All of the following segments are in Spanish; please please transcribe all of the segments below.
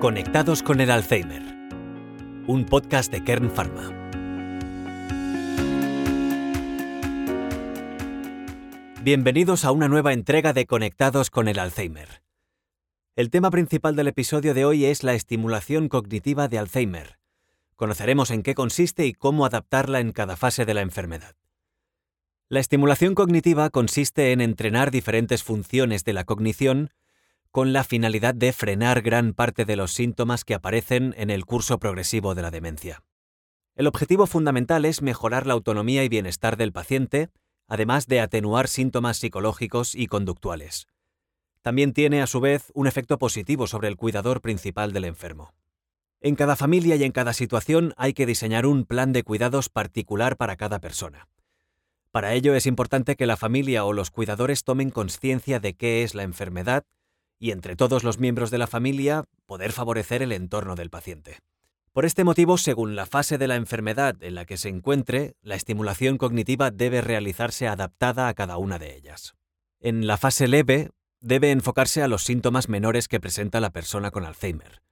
Conectados con el Alzheimer, un podcast de Kern Pharma. Bienvenidos a una nueva entrega de Conectados con el Alzheimer. El tema principal del episodio de hoy es la estimulación cognitiva de Alzheimer. Conoceremos en qué consiste y cómo adaptarla en cada fase de la enfermedad. La estimulación cognitiva consiste en entrenar diferentes funciones de la cognición con la finalidad de frenar gran parte de los síntomas que aparecen en el curso progresivo de la demencia. El objetivo fundamental es mejorar la autonomía y bienestar del paciente, además de atenuar síntomas psicológicos y conductuales. También tiene, a su vez, un efecto positivo sobre el cuidador principal del enfermo. En cada familia y en cada situación hay que diseñar un plan de cuidados particular para cada persona. Para ello es importante que la familia o los cuidadores tomen conciencia de qué es la enfermedad y entre todos los miembros de la familia poder favorecer el entorno del paciente. Por este motivo, según la fase de la enfermedad en la que se encuentre, la estimulación cognitiva debe realizarse adaptada a cada una de ellas. En la fase leve, debe enfocarse a los síntomas menores que presenta la persona con Alzheimer.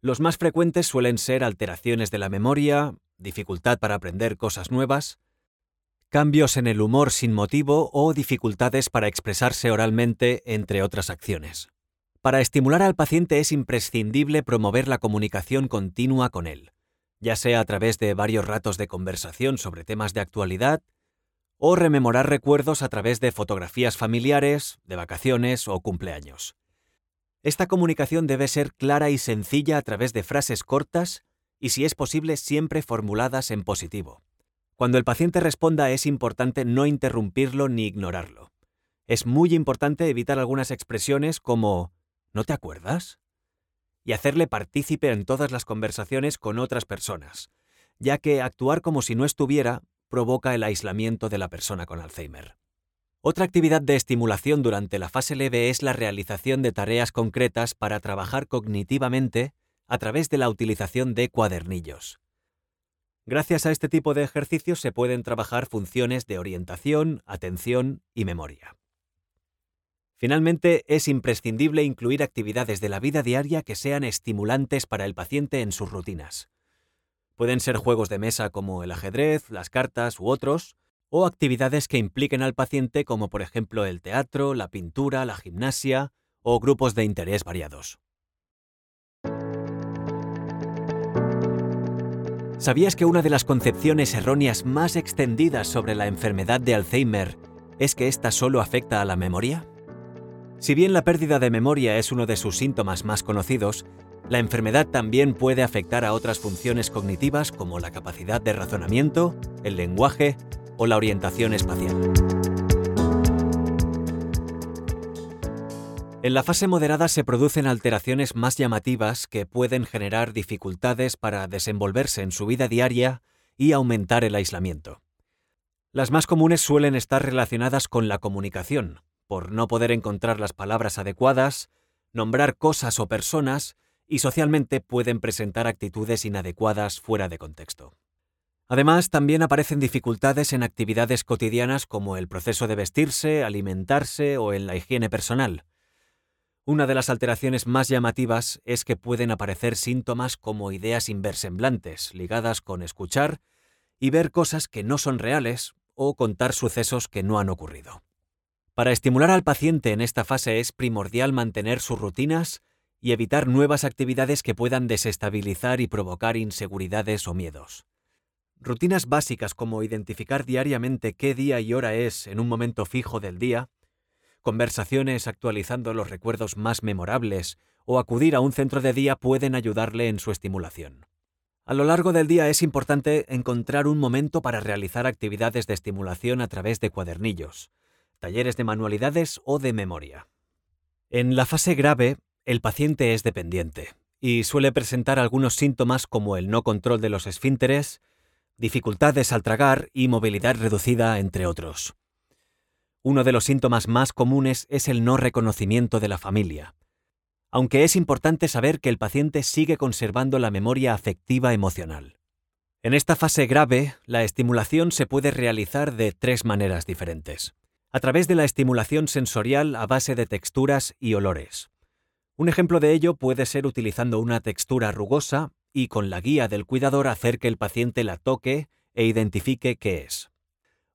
Los más frecuentes suelen ser alteraciones de la memoria, dificultad para aprender cosas nuevas, cambios en el humor sin motivo o dificultades para expresarse oralmente, entre otras acciones. Para estimular al paciente es imprescindible promover la comunicación continua con él, ya sea a través de varios ratos de conversación sobre temas de actualidad, o rememorar recuerdos a través de fotografías familiares, de vacaciones o cumpleaños. Esta comunicación debe ser clara y sencilla a través de frases cortas y, si es posible, siempre formuladas en positivo. Cuando el paciente responda es importante no interrumpirlo ni ignorarlo. Es muy importante evitar algunas expresiones como ¿no te acuerdas? y hacerle partícipe en todas las conversaciones con otras personas, ya que actuar como si no estuviera provoca el aislamiento de la persona con Alzheimer. Otra actividad de estimulación durante la fase leve es la realización de tareas concretas para trabajar cognitivamente a través de la utilización de cuadernillos. Gracias a este tipo de ejercicios se pueden trabajar funciones de orientación, atención y memoria. Finalmente, es imprescindible incluir actividades de la vida diaria que sean estimulantes para el paciente en sus rutinas. Pueden ser juegos de mesa como el ajedrez, las cartas u otros, o actividades que impliquen al paciente como por ejemplo el teatro, la pintura, la gimnasia o grupos de interés variados. ¿Sabías que una de las concepciones erróneas más extendidas sobre la enfermedad de Alzheimer es que ésta solo afecta a la memoria? Si bien la pérdida de memoria es uno de sus síntomas más conocidos, la enfermedad también puede afectar a otras funciones cognitivas como la capacidad de razonamiento, el lenguaje o la orientación espacial. En la fase moderada se producen alteraciones más llamativas que pueden generar dificultades para desenvolverse en su vida diaria y aumentar el aislamiento. Las más comunes suelen estar relacionadas con la comunicación, por no poder encontrar las palabras adecuadas, nombrar cosas o personas, y socialmente pueden presentar actitudes inadecuadas fuera de contexto. Además, también aparecen dificultades en actividades cotidianas como el proceso de vestirse, alimentarse o en la higiene personal, una de las alteraciones más llamativas es que pueden aparecer síntomas como ideas inversemblantes, ligadas con escuchar y ver cosas que no son reales o contar sucesos que no han ocurrido. Para estimular al paciente en esta fase es primordial mantener sus rutinas y evitar nuevas actividades que puedan desestabilizar y provocar inseguridades o miedos. Rutinas básicas como identificar diariamente qué día y hora es en un momento fijo del día, conversaciones actualizando los recuerdos más memorables o acudir a un centro de día pueden ayudarle en su estimulación. A lo largo del día es importante encontrar un momento para realizar actividades de estimulación a través de cuadernillos, talleres de manualidades o de memoria. En la fase grave, el paciente es dependiente y suele presentar algunos síntomas como el no control de los esfínteres, dificultades al tragar y movilidad reducida, entre otros. Uno de los síntomas más comunes es el no reconocimiento de la familia, aunque es importante saber que el paciente sigue conservando la memoria afectiva emocional. En esta fase grave, la estimulación se puede realizar de tres maneras diferentes. A través de la estimulación sensorial a base de texturas y olores. Un ejemplo de ello puede ser utilizando una textura rugosa y con la guía del cuidador hacer que el paciente la toque e identifique qué es.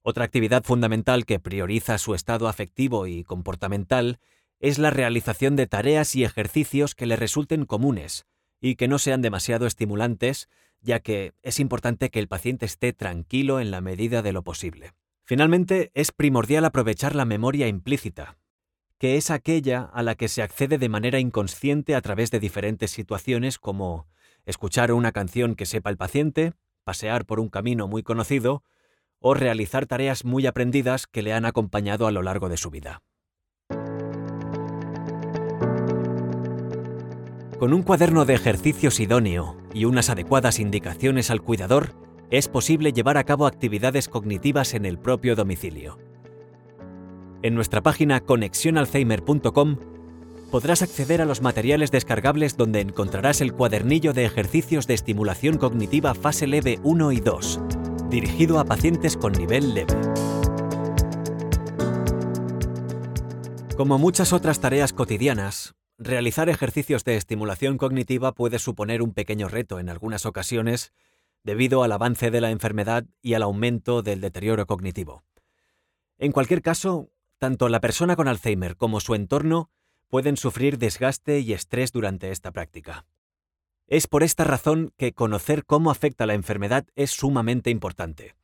Otra actividad fundamental que prioriza su estado afectivo y comportamental es la realización de tareas y ejercicios que le resulten comunes y que no sean demasiado estimulantes, ya que es importante que el paciente esté tranquilo en la medida de lo posible. Finalmente, es primordial aprovechar la memoria implícita, que es aquella a la que se accede de manera inconsciente a través de diferentes situaciones como escuchar una canción que sepa el paciente, pasear por un camino muy conocido o realizar tareas muy aprendidas que le han acompañado a lo largo de su vida. Con un cuaderno de ejercicios idóneo y unas adecuadas indicaciones al cuidador, es posible llevar a cabo actividades cognitivas en el propio domicilio. En nuestra página conexionalzheimer.com podrás acceder a los materiales descargables donde encontrarás el cuadernillo de ejercicios de estimulación cognitiva fase leve 1 y 2, dirigido a pacientes con nivel leve. Como muchas otras tareas cotidianas, realizar ejercicios de estimulación cognitiva puede suponer un pequeño reto en algunas ocasiones debido al avance de la enfermedad y al aumento del deterioro cognitivo. En cualquier caso, tanto la persona con Alzheimer como su entorno pueden sufrir desgaste y estrés durante esta práctica. Es por esta razón que conocer cómo afecta la enfermedad es sumamente importante,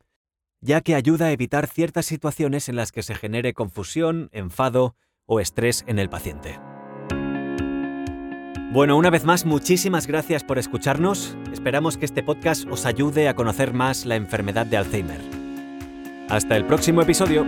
ya que ayuda a evitar ciertas situaciones en las que se genere confusión, enfado o estrés en el paciente. Bueno, una vez más, muchísimas gracias por escucharnos. Esperamos que este podcast os ayude a conocer más la enfermedad de Alzheimer. Hasta el próximo episodio.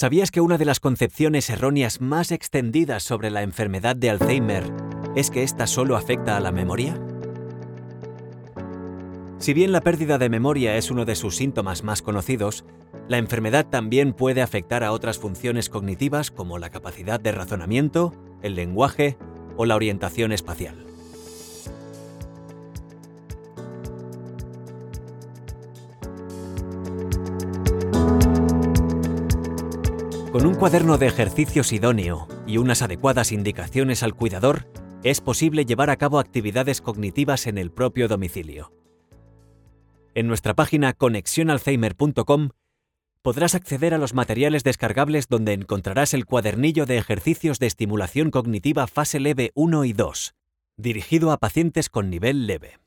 ¿Sabías que una de las concepciones erróneas más extendidas sobre la enfermedad de Alzheimer es que ésta solo afecta a la memoria? Si bien la pérdida de memoria es uno de sus síntomas más conocidos, la enfermedad también puede afectar a otras funciones cognitivas como la capacidad de razonamiento, el lenguaje o la orientación espacial. Cuaderno de ejercicios idóneo y unas adecuadas indicaciones al cuidador, es posible llevar a cabo actividades cognitivas en el propio domicilio. En nuestra página conexionalzheimer.com podrás acceder a los materiales descargables donde encontrarás el cuadernillo de ejercicios de estimulación cognitiva fase leve 1 y 2, dirigido a pacientes con nivel leve.